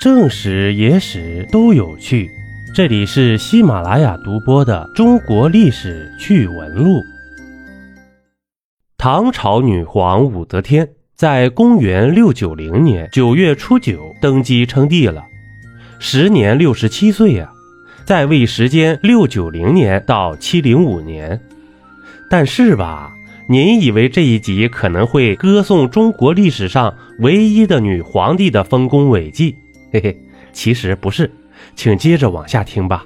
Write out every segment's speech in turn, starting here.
正史、野史都有趣。这里是喜马拉雅独播的《中国历史趣闻录》。唐朝女皇武则天在公元六九零年九月初九登基称帝了，时年六十七岁呀，在位时间六九零年到七零五年。但是吧，您以为这一集可能会歌颂中国历史上唯一的女皇帝的丰功伟绩？嘿嘿，其实不是，请接着往下听吧。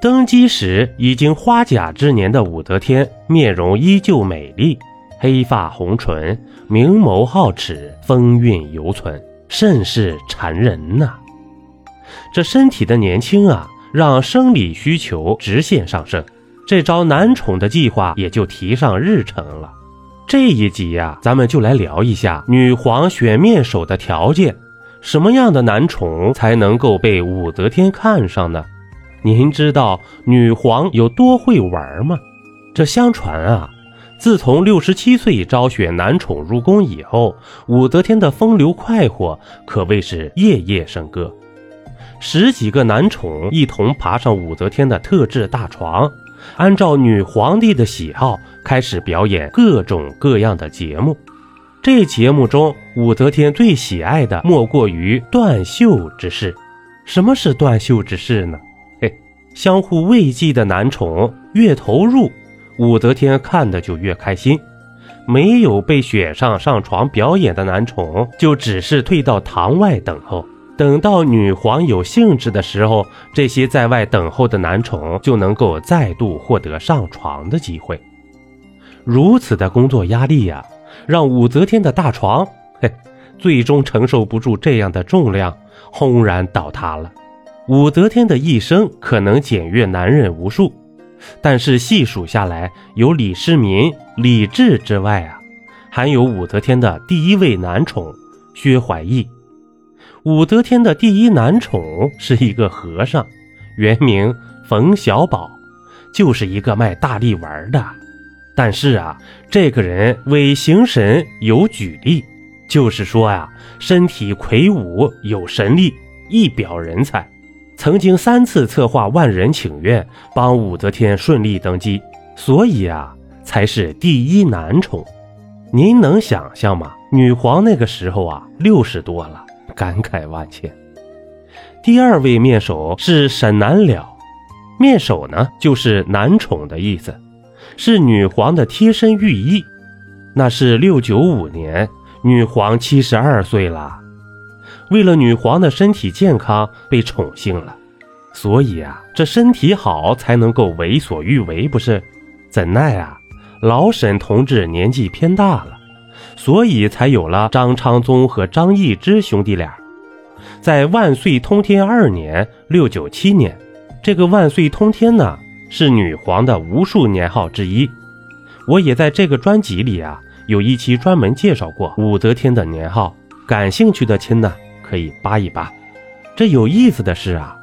登基时已经花甲之年的武则天，面容依旧美丽，黑发红唇，明眸皓齿，风韵犹存，甚是缠人呐。这身体的年轻啊，让生理需求直线上升，这招男宠的计划也就提上日程了。这一集呀，咱们就来聊一下女皇选面首的条件。什么样的男宠才能够被武则天看上呢？您知道女皇有多会玩吗？这相传啊，自从六十七岁招选男宠入宫以后，武则天的风流快活可谓是夜夜笙歌。十几个男宠一同爬上武则天的特制大床，按照女皇帝的喜好开始表演各种各样的节目。这节目中，武则天最喜爱的莫过于断袖之事。什么是断袖之事呢？嘿，相互慰藉的男宠越投入，武则天看的就越开心；没有被选上上床表演的男宠，就只是退到堂外等候。等到女皇有兴致的时候，这些在外等候的男宠就能够再度获得上床的机会。如此的工作压力呀！让武则天的大床，嘿，最终承受不住这样的重量，轰然倒塌了。武则天的一生可能检阅男人无数，但是细数下来，有李世民、李治之外啊，还有武则天的第一位男宠薛怀义。武则天的第一男宠是一个和尚，原名冯小宝，就是一个卖大力丸的。但是啊，这个人为形神有举例，就是说呀，身体魁梧有神力，一表人才，曾经三次策划万人请愿，帮武则天顺利登基，所以啊，才是第一男宠。您能想象吗？女皇那个时候啊，六十多了，感慨万千。第二位面首是沈南了，面首呢，就是男宠的意思。是女皇的贴身御医，那是六九五年，女皇七十二岁了。为了女皇的身体健康，被宠幸了，所以啊，这身体好才能够为所欲为，不是？怎奈啊，老沈同志年纪偏大了，所以才有了张昌宗和张易之兄弟俩。在万岁通天二年（六九七年），这个万岁通天呢？是女皇的无数年号之一，我也在这个专辑里啊有一期专门介绍过武则天的年号，感兴趣的亲呢可以扒一扒。这有意思的是啊，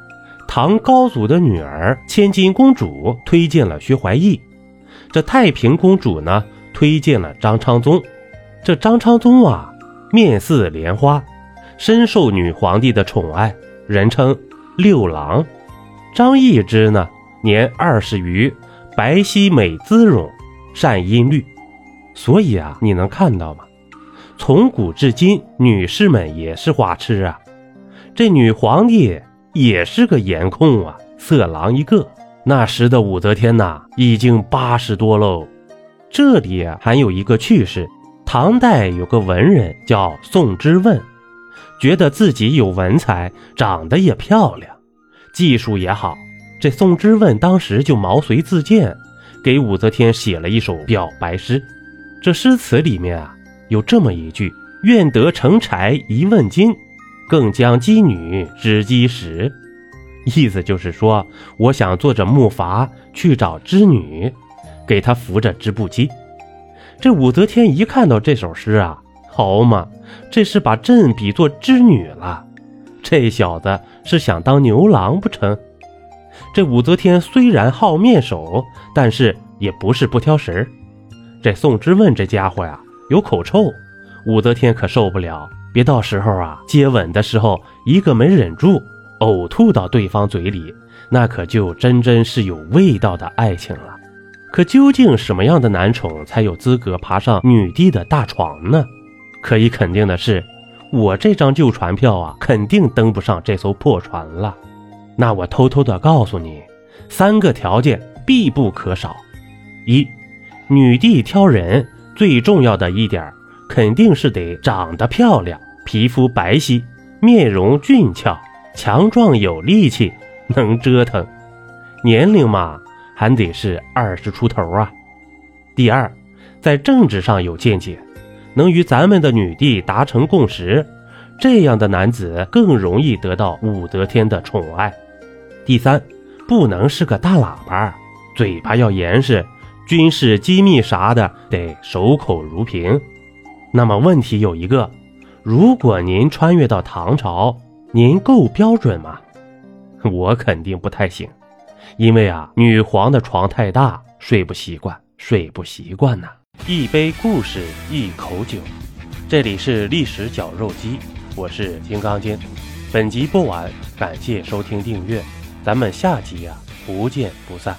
唐高祖的女儿千金公主推荐了薛怀义，这太平公主呢推荐了张昌宗，这张昌宗啊面似莲花，深受女皇帝的宠爱，人称六郎。张易之呢？年二十余，白皙美姿容，善音律，所以啊，你能看到吗？从古至今，女士们也是花痴啊。这女皇帝也是个颜控啊，色狼一个。那时的武则天呐，已经八十多喽。这里还有一个趣事：唐代有个文人叫宋之问，觉得自己有文采，长得也漂亮，技术也好。这宋之问当时就毛遂自荐，给武则天写了一首表白诗。这诗词里面啊，有这么一句：“愿得成才一问金，更将织女织机时。”意思就是说，我想坐着木筏去找织女，给她扶着织布机。这武则天一看到这首诗啊，好嘛，这是把朕比作织女了。这小子是想当牛郎不成？这武则天虽然好面首，但是也不是不挑食这宋之问这家伙呀，有口臭，武则天可受不了，别到时候啊，接吻的时候一个没忍住，呕吐到对方嘴里，那可就真真是有味道的爱情了。可究竟什么样的男宠才有资格爬上女帝的大床呢？可以肯定的是，我这张旧船票啊，肯定登不上这艘破船了。那我偷偷的告诉你，三个条件必不可少：一，女帝挑人最重要的一点，肯定是得长得漂亮，皮肤白皙，面容俊俏，强壮有力气，能折腾。年龄嘛。还得是二十出头啊。第二，在政治上有见解，能与咱们的女帝达成共识，这样的男子更容易得到武则天的宠爱。第三，不能是个大喇叭，嘴巴要严实，军事机密啥的得守口如瓶。那么问题有一个，如果您穿越到唐朝，您够标准吗？我肯定不太行。因为啊，女皇的床太大，睡不习惯，睡不习惯呐。一杯故事，一口酒，这里是历史绞肉机，我是金刚经。本集播完，感谢收听订阅，咱们下集呀，不见不散。